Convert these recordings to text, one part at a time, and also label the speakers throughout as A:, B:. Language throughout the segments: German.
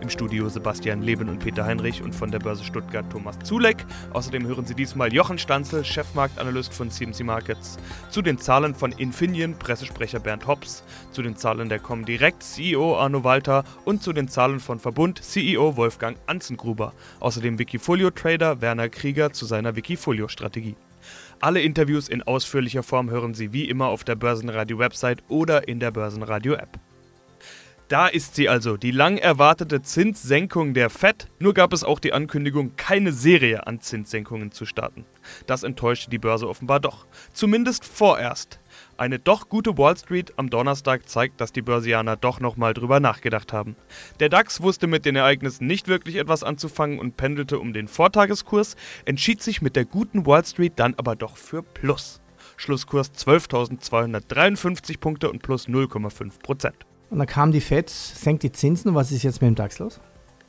A: Im Studio Sebastian Leben und Peter Heinrich und von der Börse Stuttgart Thomas Zulek. Außerdem hören Sie diesmal Jochen Stanzel, Chefmarktanalyst von CMC Markets, zu den Zahlen von Infineon, Pressesprecher Bernd Hobbs, zu den Zahlen der Comdirect, CEO Arno Walter und zu den Zahlen von Verbund, CEO Wolfgang Anzengruber. Außerdem Wikifolio-Trader Werner Krieger zu seiner Wikifolio-Strategie. Alle Interviews in ausführlicher Form hören Sie wie immer auf der Börsenradio-Website oder in der Börsenradio-App. Da ist sie also, die lang erwartete Zinssenkung der Fed. Nur gab es auch die Ankündigung, keine Serie an Zinssenkungen zu starten. Das enttäuschte die Börse offenbar doch. Zumindest vorerst. Eine doch gute Wall Street am Donnerstag zeigt, dass die Börsianer doch nochmal drüber nachgedacht haben. Der DAX wusste mit den Ereignissen nicht wirklich etwas anzufangen und pendelte um den Vortageskurs, entschied sich mit der guten Wall Street dann aber doch für Plus. Schlusskurs 12.253 Punkte und plus 0,5 Prozent.
B: Und dann kam die FED, senkt die Zinsen. Was ist jetzt mit dem DAX los?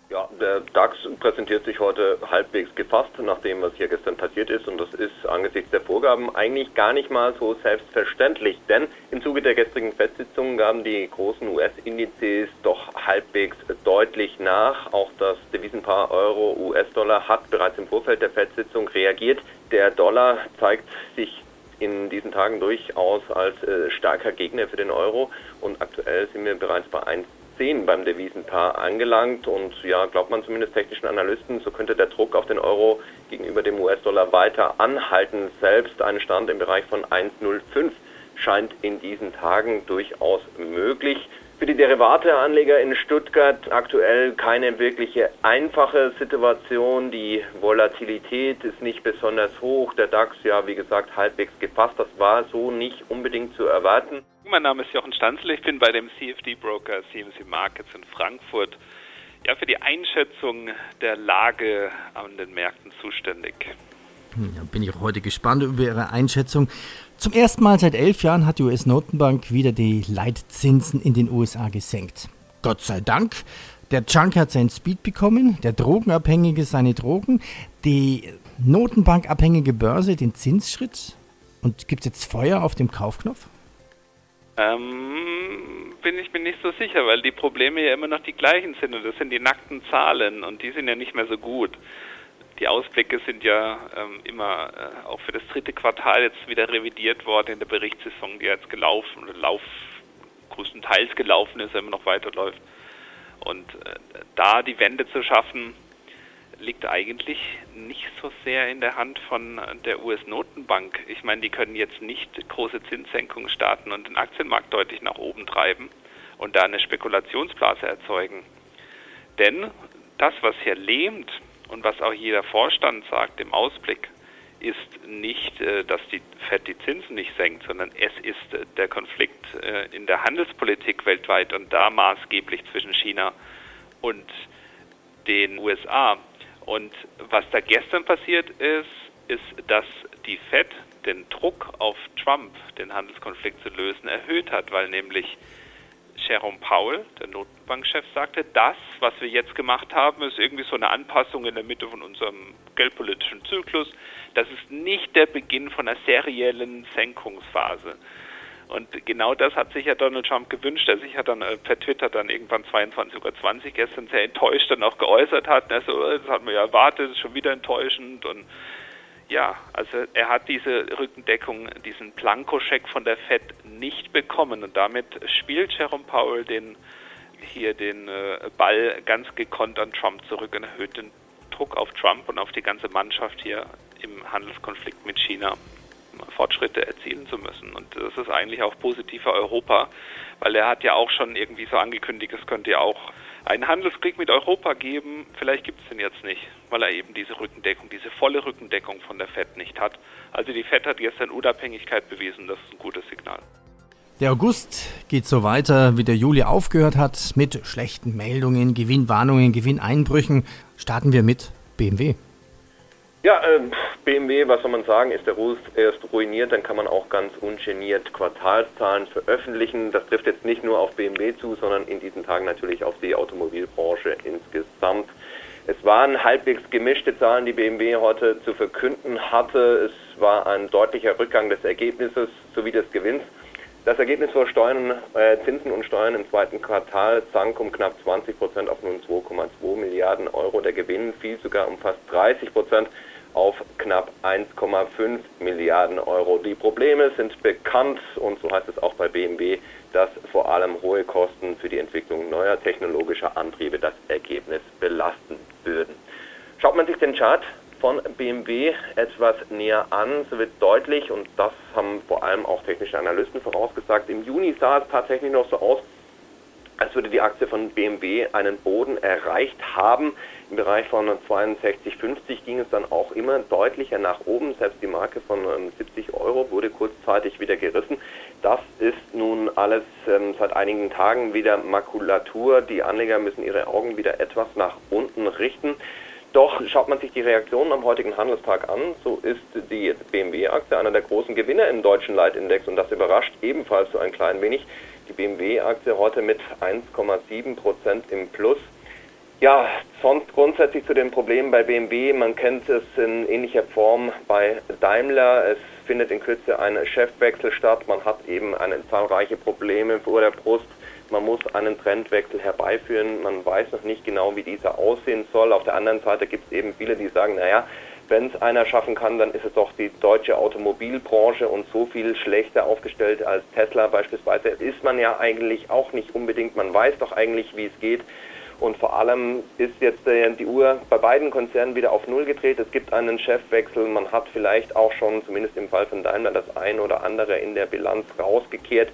C: Ja, der DAX präsentiert sich heute halbwegs gefasst nach dem, was hier gestern passiert ist. Und das ist angesichts der Vorgaben eigentlich gar nicht mal so selbstverständlich. Denn im Zuge der gestrigen FED-Sitzung gaben die großen US-Indizes doch halbwegs deutlich nach. Auch das Devisenpaar Euro-US-Dollar hat bereits im Vorfeld der FED-Sitzung reagiert. Der Dollar zeigt sich in diesen Tagen durchaus als äh, starker Gegner für den Euro. Und aktuell sind wir bereits bei 1,10 beim Devisenpaar angelangt. Und ja, glaubt man zumindest technischen Analysten, so könnte der Druck auf den Euro gegenüber dem US-Dollar weiter anhalten. Selbst ein Stand im Bereich von 1,05 scheint in diesen Tagen durchaus möglich. Für die Derivateanleger in Stuttgart aktuell keine wirkliche einfache Situation. Die Volatilität ist nicht besonders hoch. Der DAX ja, wie gesagt, halbwegs gefasst. Das war so nicht unbedingt zu erwarten.
D: Mein Name ist Jochen Stanzel. Ich bin bei dem CFD-Broker CMC Markets in Frankfurt ja, für die Einschätzung der Lage an den Märkten zuständig.
B: Ja, bin ich heute gespannt über Ihre Einschätzung. Zum ersten Mal seit elf Jahren hat die US-Notenbank wieder die Leitzinsen in den USA gesenkt. Gott sei Dank. Der Junk hat seinen Speed bekommen, der Drogenabhängige seine Drogen, die Notenbankabhängige Börse den Zinsschritt. Und gibt es jetzt Feuer auf dem Kaufknopf?
D: Ähm, bin ich mir nicht so sicher, weil die Probleme ja immer noch die gleichen sind und das sind die nackten Zahlen und die sind ja nicht mehr so gut. Die Ausblicke sind ja ähm, immer äh, auch für das dritte Quartal jetzt wieder revidiert worden in der Berichtssaison, die jetzt gelaufen oder lauf, größtenteils gelaufen ist, immer noch weiterläuft. Und äh, da die Wende zu schaffen, liegt eigentlich nicht so sehr in der Hand von der US-Notenbank. Ich meine, die können jetzt nicht große Zinssenkungen starten und den Aktienmarkt deutlich nach oben treiben und da eine Spekulationsblase erzeugen. Denn das, was hier lähmt, und was auch jeder Vorstand sagt im Ausblick, ist nicht, äh, dass die Fed die Zinsen nicht senkt, sondern es ist äh, der Konflikt äh, in der Handelspolitik weltweit und da maßgeblich zwischen China und den USA. Und was da gestern passiert ist, ist, dass die Fed den Druck auf Trump, den Handelskonflikt zu lösen, erhöht hat, weil nämlich Jerome Powell, der Notenbankchef, sagte, das, was wir jetzt gemacht haben, ist irgendwie so eine Anpassung in der Mitte von unserem geldpolitischen Zyklus. Das ist nicht der Beginn von einer seriellen Senkungsphase. Und genau das hat sich ja Donald Trump gewünscht, der sich ja dann äh, per Twitter dann irgendwann 22.20 Uhr gestern sehr enttäuscht dann auch geäußert hat. Also, das hat man ja erwartet, ist schon wieder enttäuschend und ja, also er hat diese Rückendeckung, diesen Plankoscheck von der Fed nicht bekommen und damit spielt Jerome Powell den hier den äh, Ball ganz gekonnt an Trump zurück und erhöht den Druck auf Trump und auf die ganze Mannschaft hier im Handelskonflikt mit China Fortschritte erzielen zu müssen. Und das ist eigentlich auch positiv für Europa, weil er hat ja auch schon irgendwie so angekündigt, es könnte ja auch einen Handelskrieg mit Europa geben. Vielleicht gibt es den jetzt nicht, weil er eben diese Rückendeckung, diese volle Rückendeckung von der FED nicht hat. Also die FED hat gestern Unabhängigkeit bewiesen, das ist ein gutes Signal.
B: Der August geht so weiter, wie der Juli aufgehört hat, mit schlechten Meldungen, Gewinnwarnungen, Gewinneinbrüchen. Starten wir mit BMW.
C: Ja, äh, BMW, was soll man sagen, ist der Ruf erst ruiniert, dann kann man auch ganz ungeniert Quartalszahlen veröffentlichen. Das trifft jetzt nicht nur auf BMW zu, sondern in diesen Tagen natürlich auf die Automobilbranche insgesamt. Es waren halbwegs gemischte Zahlen, die BMW heute zu verkünden hatte. Es war ein deutlicher Rückgang des Ergebnisses sowie des Gewinns. Das Ergebnis vor Steuern, äh, Zinsen und Steuern im zweiten Quartal sank um knapp 20 Prozent auf nun 2,2 Milliarden Euro. Der Gewinn fiel sogar um fast 30 Prozent auf knapp 1,5 Milliarden Euro. Die Probleme sind bekannt und so heißt es auch bei BMW, dass vor allem hohe Kosten für die Entwicklung neuer technologischer Antriebe das Ergebnis belasten würden. Schaut man sich den Chart von BMW etwas näher an, so wird deutlich, und das haben vor allem auch technische Analysten vorausgesagt, im Juni sah es tatsächlich noch so aus, als würde die Aktie von BMW einen Boden erreicht haben. Im Bereich von 62,50 ging es dann auch immer deutlicher nach oben. Selbst die Marke von 70 ähm, Euro wurde kurzzeitig wieder gerissen. Das ist nun alles ähm, seit einigen Tagen wieder Makulatur. Die Anleger müssen ihre Augen wieder etwas nach unten richten. Doch schaut man sich die Reaktionen am heutigen Handelstag an, so ist die BMW-Aktie einer der großen Gewinner im deutschen Leitindex und das überrascht ebenfalls so ein klein wenig. Die BMW-Aktie heute mit 1,7 Prozent im Plus. Ja, sonst grundsätzlich zu den Problemen bei BMW. Man kennt es in ähnlicher Form bei Daimler. Es findet in Kürze ein Chefwechsel statt. Man hat eben eine zahlreiche Probleme vor der Brust man muss einen Trendwechsel herbeiführen. Man weiß noch nicht genau, wie dieser aussehen soll. Auf der anderen Seite gibt es eben viele, die sagen, naja, wenn es einer schaffen kann, dann ist es doch die deutsche Automobilbranche und so viel schlechter aufgestellt als Tesla beispielsweise ist man ja eigentlich auch nicht unbedingt. Man weiß doch eigentlich, wie es geht. Und vor allem ist jetzt äh, die Uhr bei beiden Konzernen wieder auf Null gedreht. Es gibt einen Chefwechsel. Man hat vielleicht auch schon, zumindest im Fall von Daimler, das ein oder andere in der Bilanz rausgekehrt.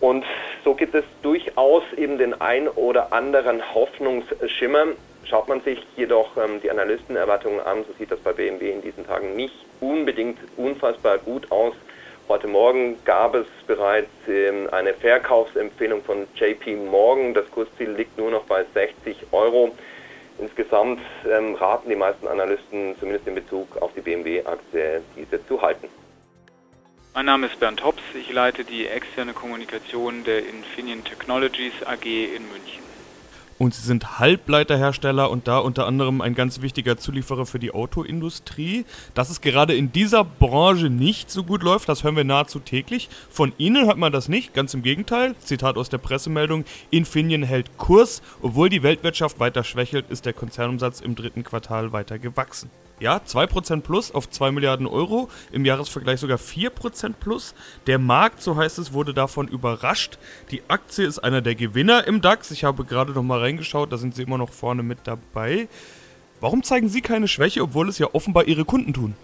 C: Und so gibt es durchaus eben den ein oder anderen Hoffnungsschimmer. Schaut man sich jedoch ähm, die Analystenerwartungen an, so sieht das bei BMW in diesen Tagen nicht unbedingt unfassbar gut aus. Heute Morgen gab es bereits ähm, eine Verkaufsempfehlung von JP Morgan. Das Kursziel liegt nur noch bei 60 Euro. Insgesamt ähm, raten die meisten Analysten, zumindest in Bezug auf die BMW-Aktie, diese zu halten.
E: Mein Name ist Bernd Hops, ich leite die externe Kommunikation der Infineon Technologies AG in München.
A: Und sie sind Halbleiterhersteller und da unter anderem ein ganz wichtiger Zulieferer für die Autoindustrie. Dass es gerade in dieser Branche nicht so gut läuft, das hören wir nahezu täglich. Von Ihnen hört man das nicht, ganz im Gegenteil. Zitat aus der Pressemeldung: Infineon hält Kurs. Obwohl die Weltwirtschaft weiter schwächelt, ist der Konzernumsatz im dritten Quartal weiter gewachsen. Ja, 2% plus auf 2 Milliarden Euro, im Jahresvergleich sogar 4% plus. Der Markt, so heißt es, wurde davon überrascht. Die Aktie ist einer der Gewinner im DAX. Ich habe gerade noch mal reingeschaut, da sind sie immer noch vorne mit dabei. Warum zeigen Sie keine Schwäche, obwohl es ja offenbar Ihre Kunden tun?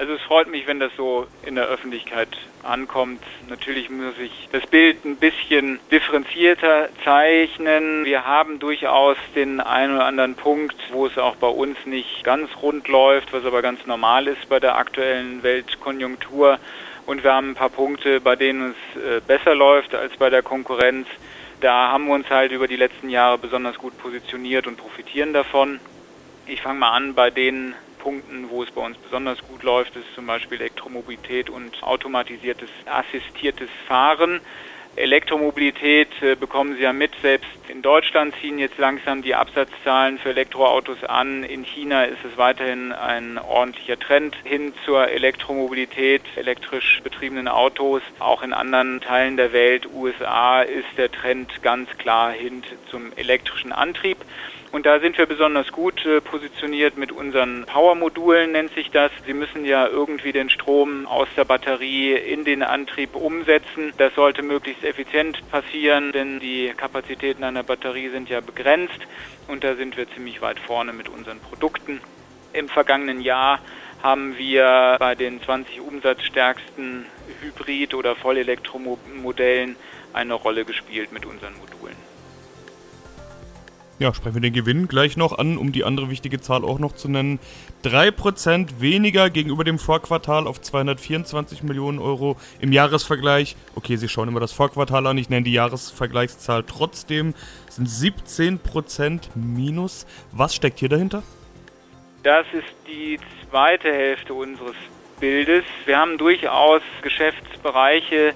E: Also es freut mich, wenn das so in der Öffentlichkeit ankommt. Natürlich muss ich das Bild ein bisschen differenzierter zeichnen. Wir haben durchaus den einen oder anderen Punkt, wo es auch bei uns nicht ganz rund läuft, was aber ganz normal ist bei der aktuellen Weltkonjunktur. Und wir haben ein paar Punkte, bei denen es äh, besser läuft als bei der Konkurrenz. Da haben wir uns halt über die letzten Jahre besonders gut positioniert und profitieren davon. Ich fange mal an bei den Punkten, wo es bei uns besonders gut läuft, ist zum Beispiel Elektromobilität und automatisiertes assistiertes Fahren. Elektromobilität äh, bekommen Sie ja mit. Selbst in Deutschland ziehen jetzt langsam die Absatzzahlen für Elektroautos an. In China ist es weiterhin ein ordentlicher Trend hin zur Elektromobilität, elektrisch betriebenen Autos. Auch in anderen Teilen der Welt, USA, ist der Trend ganz klar hin zum elektrischen Antrieb. Und da sind wir besonders gut äh, positioniert mit unseren Power-Modulen, nennt sich das. Sie müssen ja irgendwie den Strom aus der Batterie in den Antrieb umsetzen. Das sollte möglichst effizient passieren, denn die Kapazitäten einer Batterie sind ja begrenzt. Und da sind wir ziemlich weit vorne mit unseren Produkten. Im vergangenen Jahr haben wir bei den 20 umsatzstärksten Hybrid- oder Vollelektromodellen eine Rolle gespielt mit unseren Modulen.
A: Ja, sprechen wir den Gewinn gleich noch an, um die andere wichtige Zahl auch noch zu nennen. 3% weniger gegenüber dem Vorquartal auf 224 Millionen Euro im Jahresvergleich. Okay, Sie schauen immer das Vorquartal an, ich nenne die Jahresvergleichszahl trotzdem. Sind 17% minus. Was steckt hier dahinter?
E: Das ist die zweite Hälfte unseres Bildes. Wir haben durchaus Geschäftsbereiche,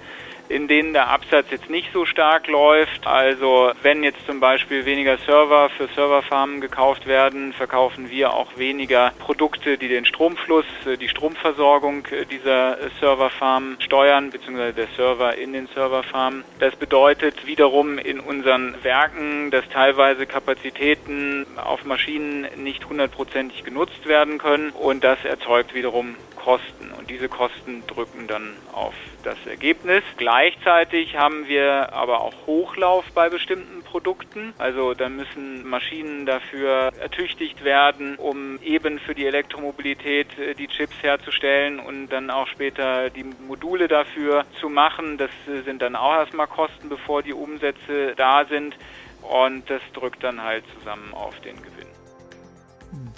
E: in denen der Absatz jetzt nicht so stark läuft. Also wenn jetzt zum Beispiel weniger Server für Serverfarmen gekauft werden, verkaufen wir auch weniger Produkte, die den Stromfluss, äh, die Stromversorgung äh, dieser Serverfarmen steuern, beziehungsweise der Server in den Serverfarmen. Das bedeutet wiederum in unseren Werken, dass teilweise Kapazitäten auf Maschinen nicht hundertprozentig genutzt werden können und das erzeugt wiederum Kosten und diese Kosten drücken dann auf das Ergebnis. Gleichzeitig haben wir aber auch Hochlauf bei bestimmten Produkten. Also da müssen Maschinen dafür ertüchtigt werden, um eben für die Elektromobilität äh, die Chips herzustellen und dann auch später die Module dafür zu machen. Das äh, sind dann auch erstmal Kosten, bevor die Umsätze da sind. Und das drückt dann halt zusammen auf den Gewinn.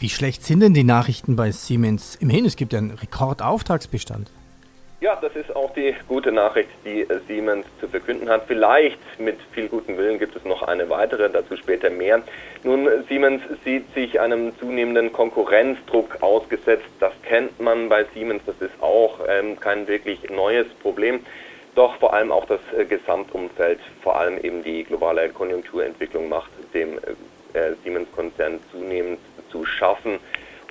B: Wie schlecht sind denn die Nachrichten bei Siemens? Immerhin, es gibt einen Rekordauftragsbestand.
C: Ja, das ist auch die gute Nachricht, die Siemens zu verkünden hat. Vielleicht mit viel gutem Willen gibt es noch eine weitere, dazu später mehr. Nun, Siemens sieht sich einem zunehmenden Konkurrenzdruck ausgesetzt. Das kennt man bei Siemens, das ist auch ähm, kein wirklich neues Problem. Doch vor allem auch das äh, Gesamtumfeld, vor allem eben die globale Konjunkturentwicklung macht dem äh, Siemens-Konzern zunehmend zu schaffen.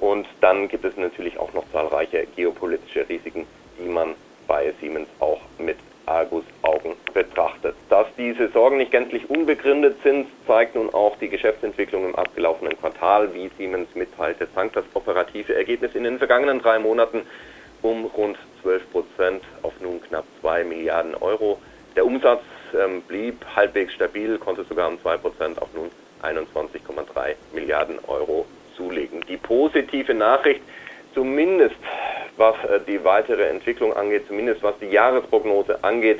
C: Und dann gibt es natürlich auch noch zahlreiche geopolitische Risiken, die man bei Siemens auch mit Argusaugen betrachtet. Dass diese Sorgen nicht gänzlich unbegründet sind, zeigt nun auch die Geschäftsentwicklung im abgelaufenen Quartal. Wie Siemens mitteilte, sank das operative Ergebnis in den vergangenen drei Monaten um rund 12 Prozent auf nun knapp 2 Milliarden Euro. Der Umsatz ähm, blieb halbwegs stabil, konnte sogar um 2 Prozent auf nun 21,3 Milliarden Euro zulegen. Die positive Nachricht, zumindest was äh, die weitere Entwicklung angeht, zumindest was die Jahresprognose angeht,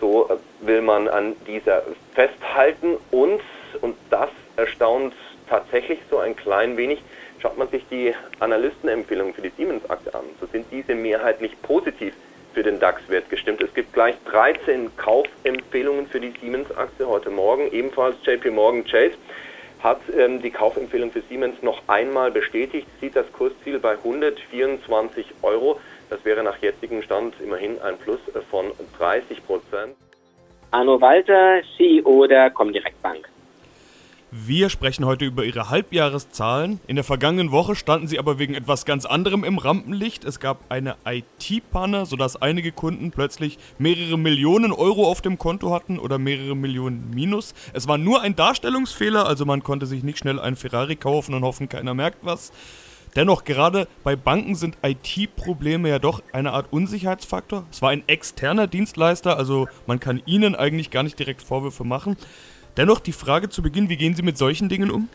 C: so äh, will man an dieser festhalten und, und das erstaunt tatsächlich so ein klein wenig, schaut man sich die Analystenempfehlungen für die Siemens-Aktie an, so sind diese mehrheitlich positiv für den DAX-Wert gestimmt. Es gibt gleich 13 Kaufempfehlungen für die Siemens-Aktie heute Morgen, ebenfalls JP Morgan Chase hat ähm, die Kaufempfehlung für Siemens noch einmal bestätigt, sieht das Kursziel bei 124 Euro. Das wäre nach jetzigem Stand immerhin ein Plus von 30 Prozent.
F: Arno Walter, CEO der Comdirect Bank.
A: Wir sprechen heute über Ihre Halbjahreszahlen. In der vergangenen Woche standen Sie aber wegen etwas ganz anderem im Rampenlicht. Es gab eine IT-Panne, sodass einige Kunden plötzlich mehrere Millionen Euro auf dem Konto hatten oder mehrere Millionen Minus. Es war nur ein Darstellungsfehler, also man konnte sich nicht schnell einen Ferrari kaufen und hoffen, keiner merkt was. Dennoch, gerade bei Banken sind IT-Probleme ja doch eine Art Unsicherheitsfaktor. Es war ein externer Dienstleister, also man kann ihnen eigentlich gar nicht direkt Vorwürfe machen. Dennoch die Frage zu Beginn, wie gehen Sie mit solchen Dingen um?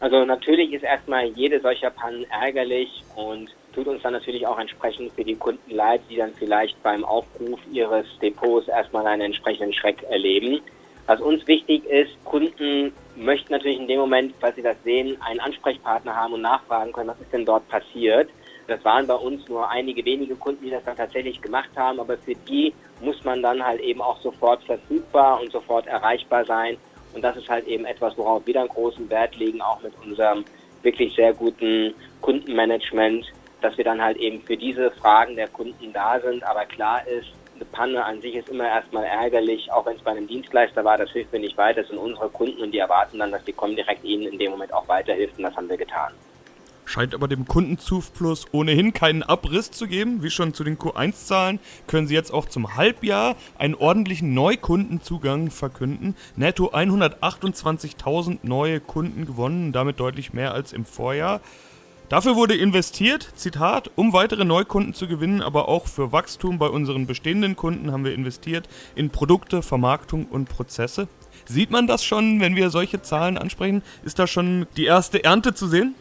F: Also natürlich ist erstmal jede solcher Pannen ärgerlich und tut uns dann natürlich auch entsprechend für die Kunden leid, die dann vielleicht beim Aufruf ihres Depots erstmal einen entsprechenden Schreck erleben. Was uns wichtig ist, Kunden möchten natürlich in dem Moment, falls sie das sehen, einen Ansprechpartner haben und nachfragen können, was ist denn dort passiert. Das waren bei uns nur einige wenige Kunden, die das dann tatsächlich gemacht haben, aber für die muss man dann halt eben auch sofort verfügbar und sofort erreichbar sein und das ist halt eben etwas, worauf wir dann großen Wert legen, auch mit unserem wirklich sehr guten Kundenmanagement, dass wir dann halt eben für diese Fragen der Kunden da sind. Aber klar ist, eine Panne an sich ist immer erstmal ärgerlich, auch wenn es bei einem Dienstleister war, das hilft mir nicht weiter, das sind unsere Kunden und die erwarten dann, dass die Comdirect ihnen in dem Moment auch weiterhilft und das haben wir getan
A: scheint aber dem Kundenzufluss ohnehin keinen Abriss zu geben. Wie schon zu den Q1-Zahlen können Sie jetzt auch zum Halbjahr einen ordentlichen Neukundenzugang verkünden. Netto 128.000 neue Kunden gewonnen, damit deutlich mehr als im Vorjahr. Dafür wurde investiert, Zitat, um weitere Neukunden zu gewinnen, aber auch für Wachstum bei unseren bestehenden Kunden haben wir investiert in Produkte, Vermarktung und Prozesse. Sieht man das schon, wenn wir solche Zahlen ansprechen? Ist da schon die erste Ernte zu sehen?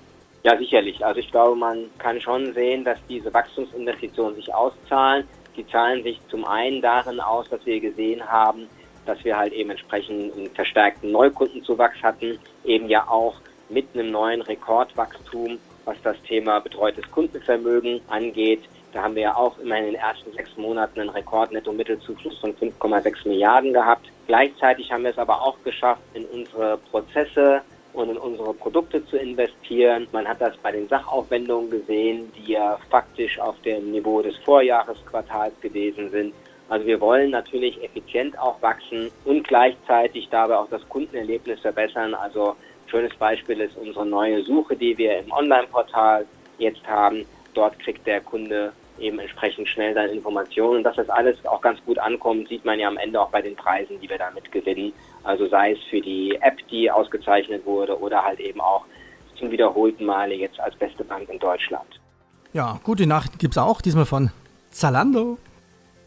F: Ja, sicherlich. Also ich glaube, man kann schon sehen, dass diese Wachstumsinvestitionen sich auszahlen. Die zahlen sich zum einen darin aus, dass wir gesehen haben, dass wir halt eben entsprechend einen verstärkten Neukundenzuwachs hatten, eben ja auch mit einem neuen Rekordwachstum, was das Thema betreutes Kundenvermögen angeht. Da haben wir ja auch immer in den ersten sechs Monaten einen Rekordnetto-Mittelzufluss von 5,6 Milliarden gehabt. Gleichzeitig haben wir es aber auch geschafft, in unsere Prozesse und in unsere Produkte zu investieren. Man hat das bei den Sachaufwendungen gesehen, die ja faktisch auf dem Niveau des Vorjahresquartals gewesen sind. Also wir wollen natürlich effizient auch wachsen und gleichzeitig dabei auch das Kundenerlebnis verbessern. Also ein schönes Beispiel ist unsere neue Suche, die wir im Online-Portal jetzt haben. Dort kriegt der Kunde eben entsprechend schnell dann Informationen. Und dass das alles auch ganz gut ankommt, sieht man ja am Ende auch bei den Preisen, die wir damit gewinnen. Also sei es für die App, die ausgezeichnet wurde, oder halt eben auch zum wiederholten Male jetzt als beste Bank in Deutschland.
B: Ja, gute Nachrichten gibt es auch, diesmal von Zalando.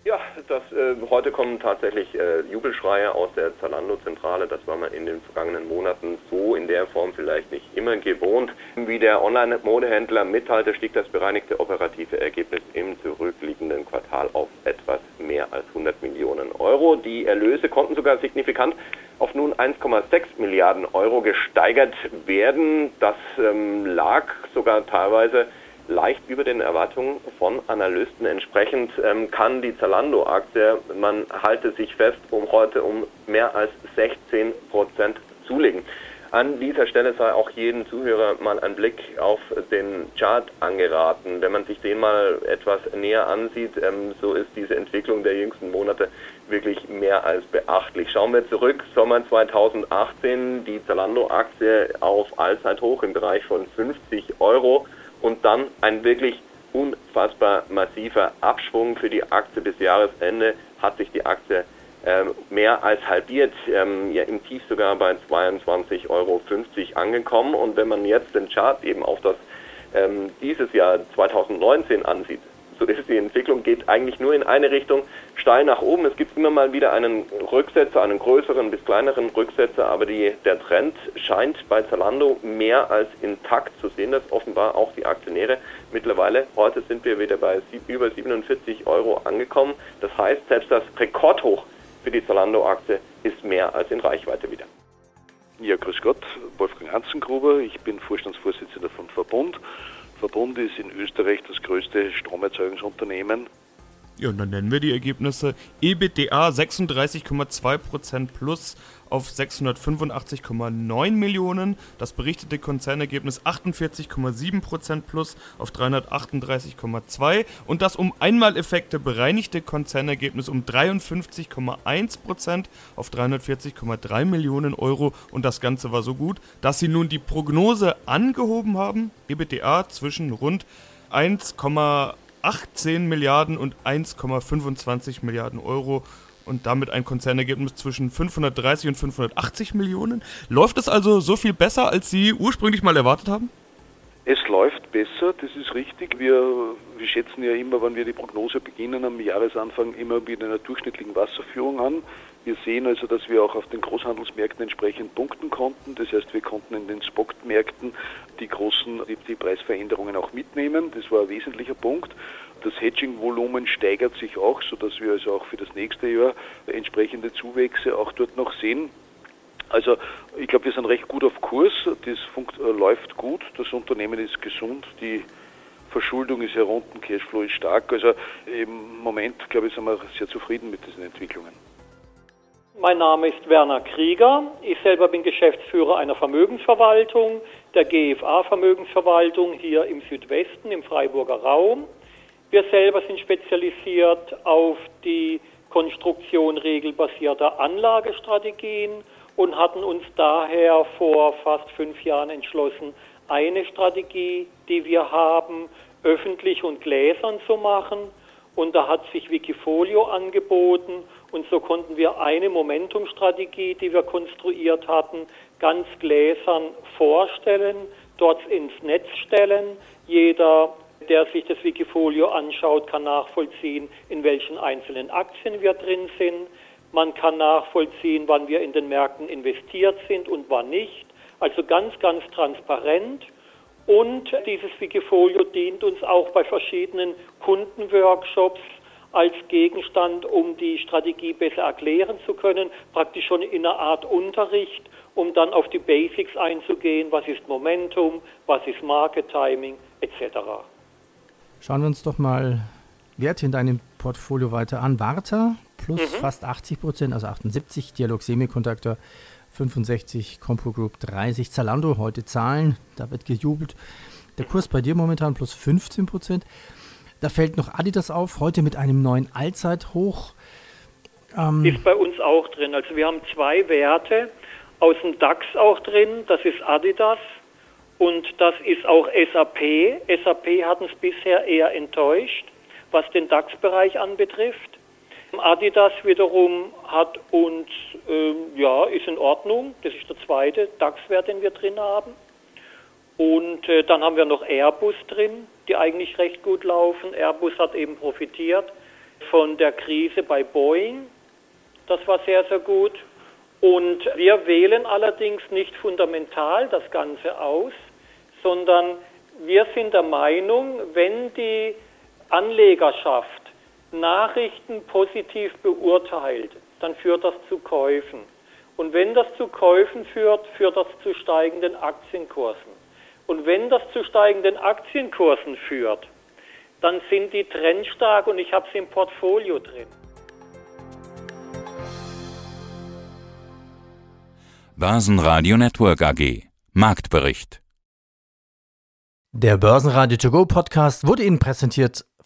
C: Ja, das, äh, heute kommen tatsächlich äh, Jubelschreie aus der Zalando-Zentrale. Das war man in den vergangenen Monaten so in der Form vielleicht nicht immer gewohnt. Wie der Online-Modehändler mitteilte, stieg das bereinigte operative Ergebnis im zurückliegenden Quartal auf etwas mehr als 100 Millionen Euro. Die Erlöse konnten sogar signifikant auf nun 1,6 Milliarden Euro gesteigert werden. Das ähm, lag sogar teilweise leicht über den Erwartungen von Analysten. Entsprechend ähm, kann die Zalando-Aktie, man halte sich fest, um heute um mehr als 16 Prozent zulegen. An dieser Stelle sei auch jedem Zuhörer mal ein Blick auf den Chart angeraten. Wenn man sich den mal etwas näher ansieht, ähm, so ist diese Entwicklung der jüngsten Monate wirklich mehr als beachtlich. Schauen wir zurück, Sommer 2018, die Zalando-Aktie auf Allzeithoch im Bereich von 50 Euro und dann ein wirklich unfassbar massiver Abschwung für die Aktie bis Jahresende hat sich die Aktie mehr als halbiert, ähm, ja im Tief sogar bei 22,50 Euro angekommen. Und wenn man jetzt den Chart eben auf das ähm, dieses Jahr 2019 ansieht, so ist die Entwicklung, geht eigentlich nur in eine Richtung, steil nach oben. Es gibt immer mal wieder einen Rücksetzer, einen größeren bis kleineren Rücksetzer, aber die, der Trend scheint bei Zalando mehr als intakt zu sehen, dass offenbar auch die Aktionäre mittlerweile, heute sind wir wieder bei über 47 Euro angekommen. Das heißt, selbst das Rekordhoch für die Zalando-Aktie ist mehr als in Reichweite wieder.
G: Ja, grüß Gott, Wolfgang Hanzengruber, ich bin Vorstandsvorsitzender von Verbund. Verbund ist in Österreich das größte Stromerzeugungsunternehmen.
A: Ja, und dann nennen wir die Ergebnisse. EBITDA 36,2% plus auf 685,9 Millionen. Das berichtete Konzernergebnis 48,7% plus auf 338,2 und das um Einmaleffekte bereinigte Konzernergebnis um 53,1% auf 340,3 Millionen Euro und das Ganze war so gut, dass sie nun die Prognose angehoben haben. EBITDA zwischen rund 1,18 Milliarden und 1,25 Milliarden Euro und damit ein Konzernergebnis zwischen 530 und 580 Millionen. Läuft es also so viel besser, als Sie ursprünglich mal erwartet haben?
G: Es läuft besser, das ist richtig. Wir, wir schätzen ja immer, wenn wir die Prognose beginnen, am Jahresanfang immer mit einer durchschnittlichen Wasserführung an. Wir sehen also, dass wir auch auf den Großhandelsmärkten entsprechend punkten konnten. Das heißt, wir konnten in den Spotmärkten die großen die, die Preisveränderungen auch mitnehmen. Das war ein wesentlicher Punkt. Das Hedging-Volumen steigert sich auch, sodass wir also auch für das nächste Jahr entsprechende Zuwächse auch dort noch sehen. Also ich glaube, wir sind recht gut auf Kurs, das funkt, äh, läuft gut, das Unternehmen ist gesund, die Verschuldung ist herunter, Cashflow ist stark. Also im Moment, glaube ich, sind wir sehr zufrieden mit diesen Entwicklungen.
H: Mein Name ist Werner Krieger. Ich selber bin Geschäftsführer einer Vermögensverwaltung, der GFA Vermögensverwaltung hier im Südwesten, im Freiburger Raum. Wir selber sind spezialisiert auf die Konstruktion regelbasierter Anlagestrategien und hatten uns daher vor fast fünf Jahren entschlossen, eine Strategie, die wir haben, öffentlich und gläsern zu machen. Und da hat sich Wikifolio angeboten und so konnten wir eine Momentum-Strategie, die wir konstruiert hatten, ganz gläsern vorstellen, dort ins Netz stellen. Jeder der sich das Wikifolio anschaut, kann nachvollziehen, in welchen einzelnen Aktien wir drin sind. Man kann nachvollziehen, wann wir in den Märkten investiert sind und wann nicht. Also ganz, ganz transparent. Und dieses Wikifolio dient uns auch bei verschiedenen Kundenworkshops als Gegenstand, um die Strategie besser erklären zu können, praktisch schon in einer Art Unterricht, um dann auf die Basics einzugehen, was ist Momentum, was ist Market Timing etc.
B: Schauen wir uns doch mal Werte in deinem Portfolio weiter an. Warta plus mhm. fast 80 Prozent, also 78, Dialog Semiconductor 65, Compro Group 30, Zalando heute Zahlen, da wird gejubelt. Der Kurs bei dir momentan plus 15 Prozent. Da fällt noch Adidas auf, heute mit einem neuen Allzeithoch.
H: Ähm ist bei uns auch drin. Also wir haben zwei Werte aus dem DAX auch drin. Das ist Adidas und das ist auch SAP. SAP hat uns bisher eher enttäuscht, was den DAX-Bereich anbetrifft. Adidas wiederum hat uns, ähm, ja, ist in Ordnung. Das ist der zweite DAX-Wert, den wir drin haben. Und äh, dann haben wir noch Airbus drin, die eigentlich recht gut laufen. Airbus hat eben profitiert von der Krise bei Boeing. Das war sehr, sehr gut. Und wir wählen allerdings nicht fundamental das Ganze aus, sondern wir sind der Meinung, wenn die Anlegerschaft Nachrichten positiv beurteilt, dann führt das zu Käufen. Und wenn das zu Käufen führt, führt das zu steigenden Aktienkursen. Und wenn das zu steigenden Aktienkursen führt, dann sind die trendstark und ich habe sie im Portfolio drin.
I: Börsenradio Network AG Marktbericht
B: Der Börsenradio To Go Podcast wurde Ihnen präsentiert